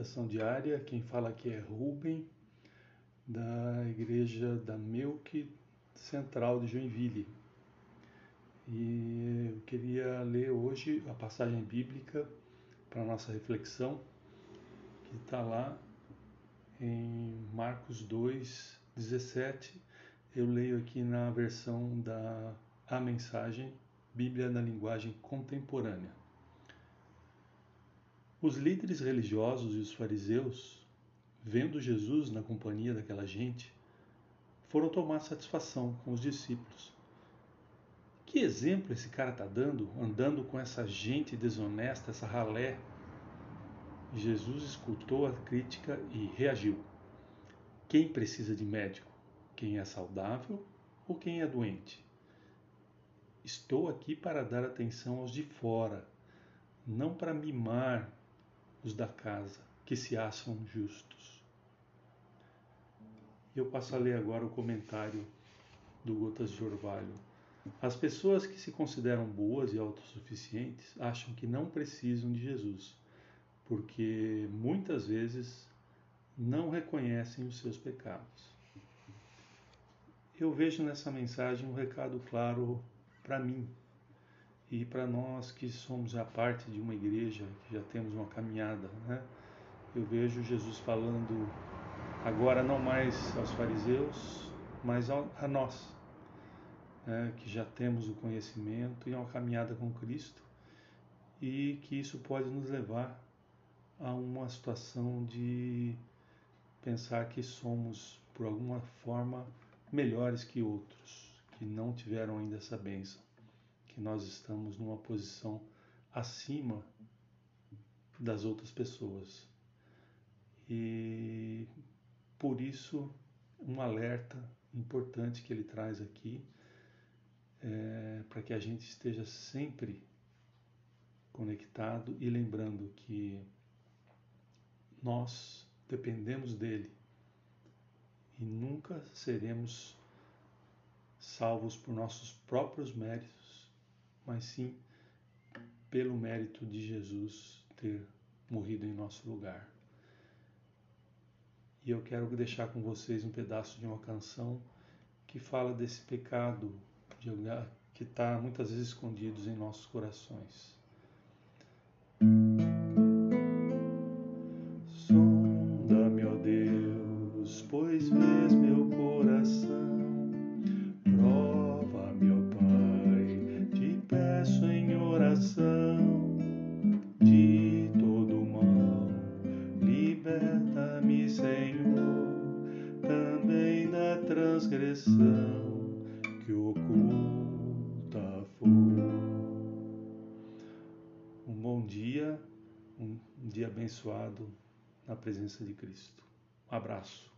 Meditação Diária. Quem fala aqui é Rubem, da Igreja da Melk Central de Joinville. E eu queria ler hoje a passagem bíblica para nossa reflexão, que está lá em Marcos 2, 17. Eu leio aqui na versão da A Mensagem, Bíblia na linguagem contemporânea. Os líderes religiosos e os fariseus, vendo Jesus na companhia daquela gente, foram tomar satisfação com os discípulos. Que exemplo esse cara está dando, andando com essa gente desonesta, essa ralé? Jesus escutou a crítica e reagiu. Quem precisa de médico? Quem é saudável ou quem é doente? Estou aqui para dar atenção aos de fora, não para mimar os da casa, que se acham justos. Eu passo a ler agora o comentário do Gotas de Orvalho. As pessoas que se consideram boas e autossuficientes acham que não precisam de Jesus, porque muitas vezes não reconhecem os seus pecados. Eu vejo nessa mensagem um recado claro para mim, e para nós que somos a parte de uma igreja, que já temos uma caminhada, né? Eu vejo Jesus falando agora não mais aos fariseus, mas a nós, né? que já temos o conhecimento e uma caminhada com Cristo, e que isso pode nos levar a uma situação de pensar que somos, por alguma forma, melhores que outros, que não tiveram ainda essa bênção que nós estamos numa posição acima das outras pessoas. E por isso, um alerta importante que ele traz aqui, é, para que a gente esteja sempre conectado e lembrando que nós dependemos dele e nunca seremos salvos por nossos próprios méritos mas sim pelo mérito de Jesus ter morrido em nosso lugar. E eu quero deixar com vocês um pedaço de uma canção que fala desse pecado de que está muitas vezes escondido em nossos corações. Transgressão que oculta for. Um bom dia, um dia abençoado na presença de Cristo. Um abraço.